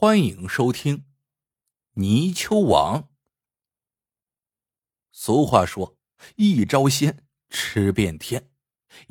欢迎收听《泥鳅王》。俗话说：“一招鲜，吃遍天。”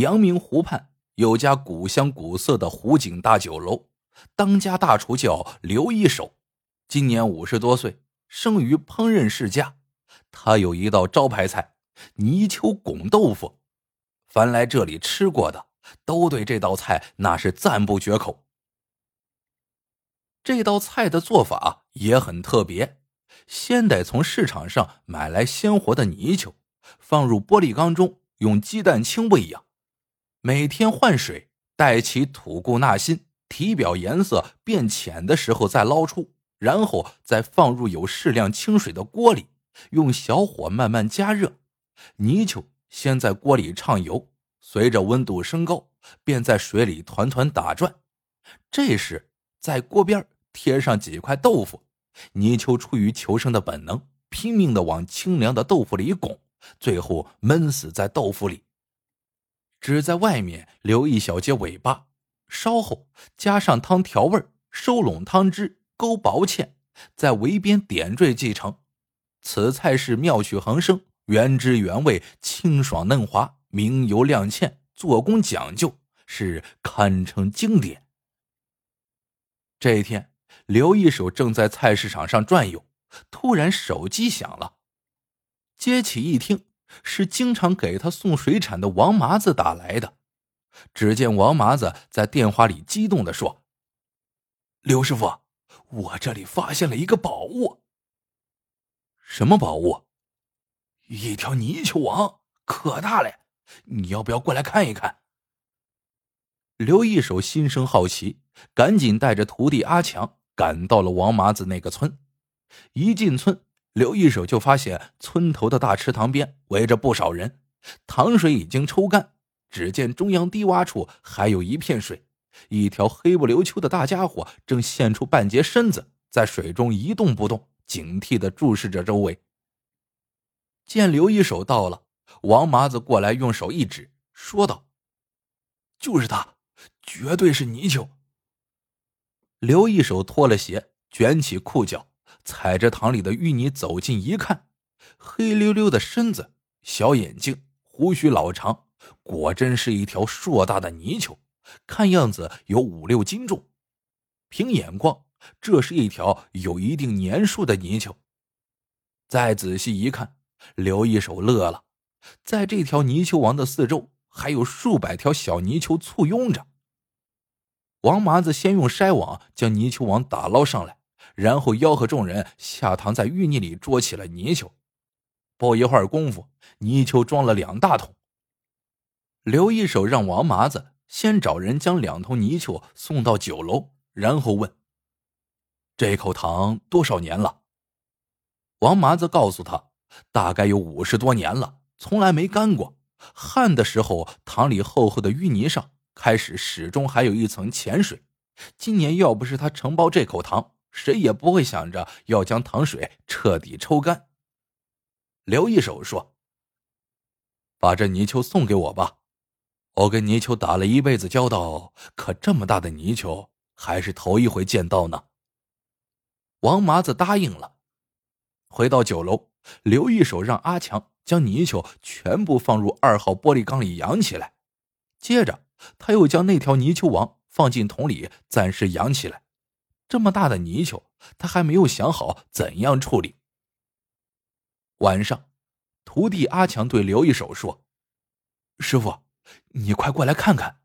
阳明湖畔有家古香古色的湖景大酒楼，当家大厨叫刘一手，今年五十多岁，生于烹饪世家。他有一道招牌菜——泥鳅拱豆腐，凡来这里吃过的，都对这道菜那是赞不绝口。这道菜的做法也很特别，先得从市场上买来鲜活的泥鳅，放入玻璃缸中，用鸡蛋清喂养，每天换水，待其吐故纳新，体表颜色变浅的时候再捞出，然后再放入有适量清水的锅里，用小火慢慢加热。泥鳅先在锅里畅游，随着温度升高，便在水里团团打转。这时，在锅边贴上几块豆腐，泥鳅出于求生的本能，拼命的往清凉的豆腐里拱，最后闷死在豆腐里。只在外面留一小截尾巴，稍后加上汤调味，收拢汤汁，勾薄芡，在围边点缀即成。此菜是妙趣横生，原汁原味，清爽嫩滑，明油亮芡，做工讲究，是堪称经典。这一天，刘一手正在菜市场上转悠，突然手机响了，接起一听，是经常给他送水产的王麻子打来的。只见王麻子在电话里激动的说：“刘师傅，我这里发现了一个宝物。什么宝物？一条泥鳅王，可大了！你要不要过来看一看？”刘一手心生好奇，赶紧带着徒弟阿强赶到了王麻子那个村。一进村，刘一手就发现村头的大池塘边围着不少人，塘水已经抽干，只见中央低洼处还有一片水，一条黑不溜秋的大家伙正现出半截身子，在水中一动不动，警惕的注视着周围。见刘一手到了，王麻子过来用手一指，说道：“就是他。”绝对是泥鳅。刘一手脱了鞋，卷起裤脚，踩着塘里的淤泥走近一看，黑溜溜的身子，小眼睛，胡须老长，果真是一条硕大的泥鳅，看样子有五六斤重。凭眼光，这是一条有一定年数的泥鳅。再仔细一看，刘一手乐了，在这条泥鳅王的四周，还有数百条小泥鳅簇拥着。王麻子先用筛网将泥鳅网打捞上来，然后吆喝众人下塘，在淤泥里捉起了泥鳅。不一会儿功夫，泥鳅装了两大桶。刘一手让王麻子先找人将两头泥鳅送到酒楼，然后问：“这口塘多少年了？”王麻子告诉他：“大概有五十多年了，从来没干过。旱的时候，塘里厚厚的淤泥上。”开始始终还有一层浅水，今年要不是他承包这口塘，谁也不会想着要将塘水彻底抽干。刘一手说：“把这泥鳅送给我吧，我跟泥鳅打了一辈子交道，可这么大的泥鳅还是头一回见到呢。”王麻子答应了。回到酒楼，刘一手让阿强将泥鳅全部放入二号玻璃缸里养起来，接着。他又将那条泥鳅王放进桶里，暂时养起来。这么大的泥鳅，他还没有想好怎样处理。晚上，徒弟阿强对刘一手说：“师傅，你快过来看看。”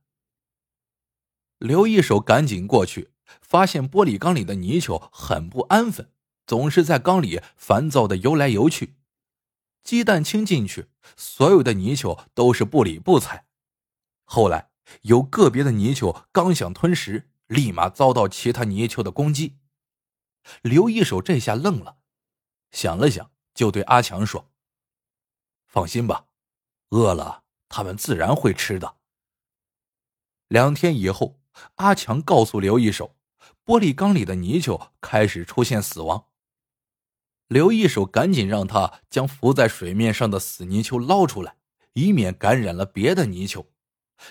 刘一手赶紧过去，发现玻璃缸里的泥鳅很不安分，总是在缸里烦躁的游来游去。鸡蛋清进去，所有的泥鳅都是不理不睬。后来。有个别的泥鳅刚想吞食，立马遭到其他泥鳅的攻击。刘一手这下愣了，想了想，就对阿强说：“放心吧，饿了他们自然会吃的。”两天以后，阿强告诉刘一手，玻璃缸里的泥鳅开始出现死亡。刘一手赶紧让他将浮在水面上的死泥鳅捞出来，以免感染了别的泥鳅。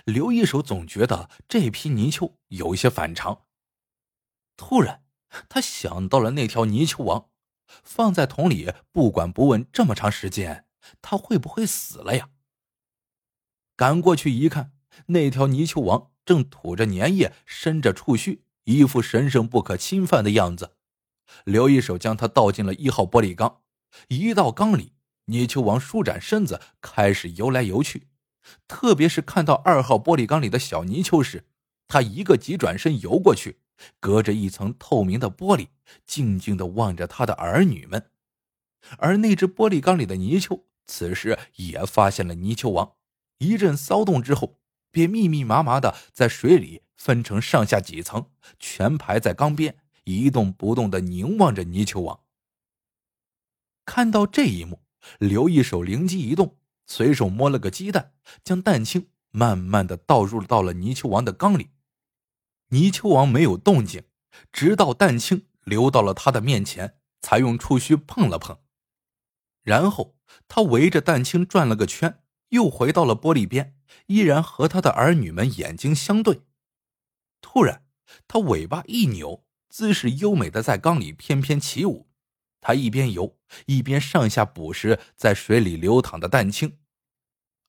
刘一手总觉得这批泥鳅有一些反常。突然，他想到了那条泥鳅王，放在桶里不管不问这么长时间，他会不会死了呀？赶过去一看，那条泥鳅王正吐着粘液，伸着触须，一副神圣不可侵犯的样子。刘一手将它倒进了一号玻璃缸，一到缸里，泥鳅王舒展身子，开始游来游去。特别是看到二号玻璃缸里的小泥鳅时，他一个急转身游过去，隔着一层透明的玻璃，静静的望着他的儿女们。而那只玻璃缸里的泥鳅此时也发现了泥鳅王，一阵骚动之后，便密密麻麻的在水里分成上下几层，全排在缸边，一动不动的凝望着泥鳅王。看到这一幕，刘一手灵机一动。随手摸了个鸡蛋，将蛋清慢慢的倒入到了泥鳅王的缸里。泥鳅王没有动静，直到蛋清流到了他的面前，才用触须碰了碰。然后他围着蛋清转了个圈，又回到了玻璃边，依然和他的儿女们眼睛相对。突然，他尾巴一扭，姿势优美的在缸里翩翩起舞。他一边游一边上下捕食在水里流淌的蛋清。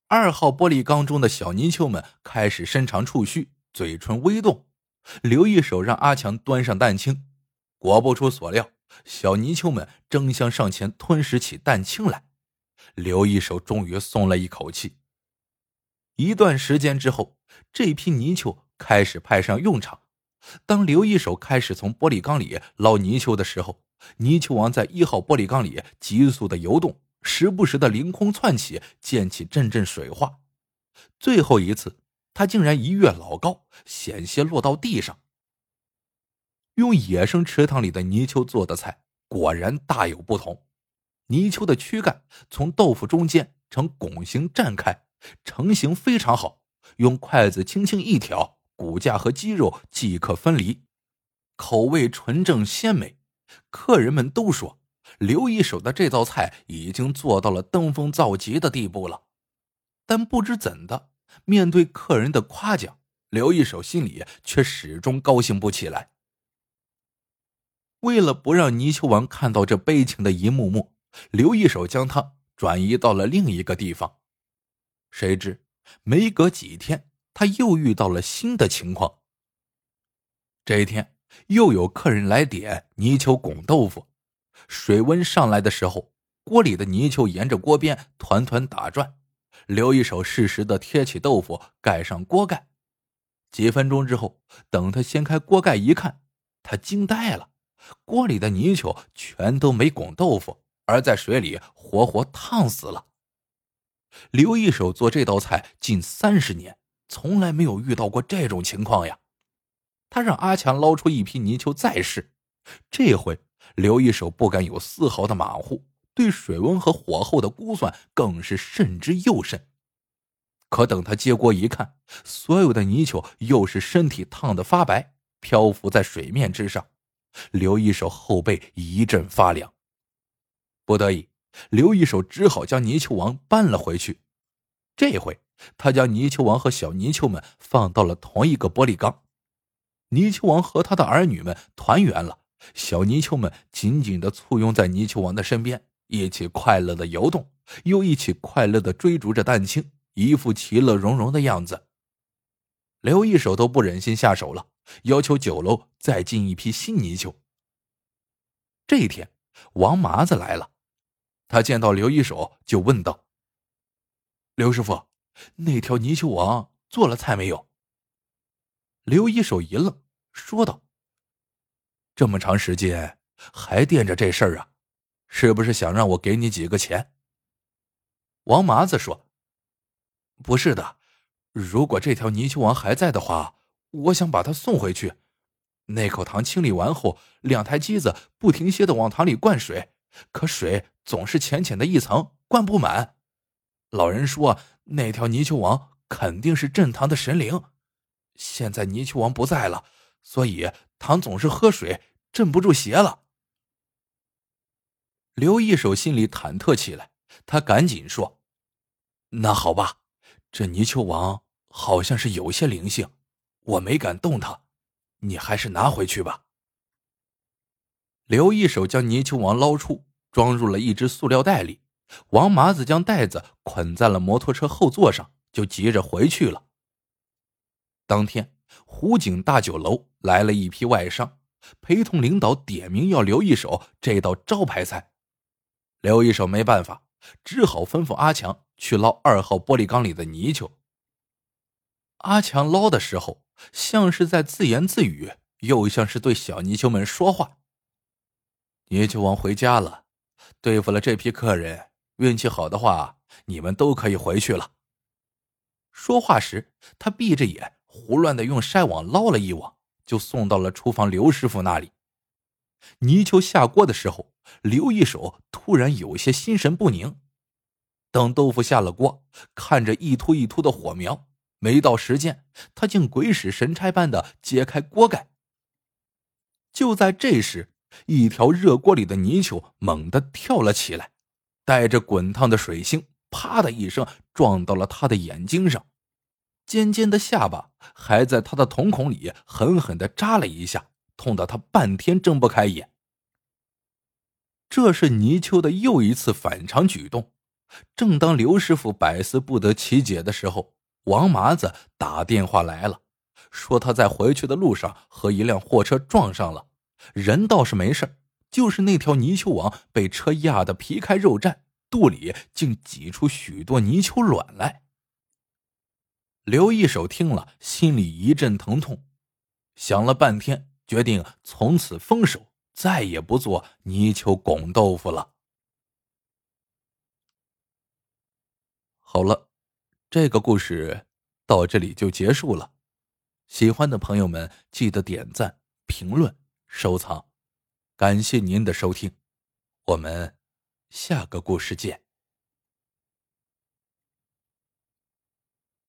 二号玻璃缸中的小泥鳅们开始伸长触须，嘴唇微动。刘一手让阿强端上蛋清，果不出所料，小泥鳅们争相上前吞食起蛋清来。刘一手终于松了一口气。一段时间之后，这批泥鳅开始派上用场。当刘一手开始从玻璃缸里捞泥鳅的时候，泥鳅王在一号玻璃缸里急速的游动，时不时的凌空窜起，溅起阵阵水花。最后一次，他竟然一跃老高，险些落到地上。用野生池塘里的泥鳅做的菜，果然大有不同。泥鳅的躯干从豆腐中间呈拱形绽开，成型非常好，用筷子轻轻一挑，骨架和肌肉即可分离，口味纯正鲜美。客人们都说，刘一手的这道菜已经做到了登峰造极的地步了。但不知怎的，面对客人的夸奖，刘一手心里却始终高兴不起来。为了不让泥鳅王看到这悲情的一幕幕，刘一手将他转移到了另一个地方。谁知，没隔几天，他又遇到了新的情况。这一天。又有客人来点泥鳅拱豆腐，水温上来的时候，锅里的泥鳅沿着锅边团团打转。刘一手适时的贴起豆腐，盖上锅盖。几分钟之后，等他掀开锅盖一看，他惊呆了：锅里的泥鳅全都没拱豆腐，而在水里活活烫死了。刘一手做这道菜近三十年，从来没有遇到过这种情况呀。他让阿强捞出一批泥鳅再试，这回刘一手不敢有丝毫的马虎，对水温和火候的估算更是慎之又慎。可等他接锅一看，所有的泥鳅又是身体烫得发白，漂浮在水面之上，刘一手后背一阵发凉。不得已，刘一手只好将泥鳅王搬了回去。这回他将泥鳅王和小泥鳅们放到了同一个玻璃缸。泥鳅王和他的儿女们团圆了，小泥鳅们紧紧的簇拥在泥鳅王的身边，一起快乐的游动，又一起快乐的追逐着蛋清，一副其乐融融的样子。刘一手都不忍心下手了，要求酒楼再进一批新泥鳅。这一天，王麻子来了，他见到刘一手就问道：“刘师傅，那条泥鳅王做了菜没有？”刘一手一愣，说道：“这么长时间还惦着这事儿啊？是不是想让我给你几个钱？”王麻子说：“不是的，如果这条泥鳅王还在的话，我想把它送回去。那口塘清理完后，两台机子不停歇的往塘里灌水，可水总是浅浅的一层，灌不满。老人说，那条泥鳅王肯定是镇塘的神灵。”现在泥鳅王不在了，所以唐总是喝水镇不住邪了。刘一手心里忐忑起来，他赶紧说：“那好吧，这泥鳅王好像是有些灵性，我没敢动它，你还是拿回去吧。”刘一手将泥鳅王捞出，装入了一只塑料袋里。王麻子将袋子捆在了摩托车后座上，就急着回去了。当天，湖景大酒楼来了一批外商，陪同领导点名要留一手这道招牌菜。刘一手没办法，只好吩咐阿强去捞二号玻璃缸里的泥鳅。阿强捞的时候，像是在自言自语，又像是对小泥鳅们说话。泥鳅王回家了，对付了这批客人，运气好的话，你们都可以回去了。说话时，他闭着眼，胡乱的用筛网捞了一网，就送到了厨房刘师傅那里。泥鳅下锅的时候，刘一手突然有些心神不宁。等豆腐下了锅，看着一突一突的火苗，没到时间，他竟鬼使神差般的揭开锅盖。就在这时，一条热锅里的泥鳅猛地跳了起来，带着滚烫的水星，啪的一声撞到了他的眼睛上，尖尖的下巴还在他的瞳孔里狠狠的扎了一下。痛得他半天睁不开眼。这是泥鳅的又一次反常举动。正当刘师傅百思不得其解的时候，王麻子打电话来了，说他在回去的路上和一辆货车撞上了，人倒是没事，就是那条泥鳅王被车压得皮开肉绽，肚里竟挤出许多泥鳅卵来。刘一手听了，心里一阵疼痛，想了半天。决定从此封手，再也不做泥鳅拱豆腐了。好了，这个故事到这里就结束了。喜欢的朋友们记得点赞、评论、收藏，感谢您的收听，我们下个故事见。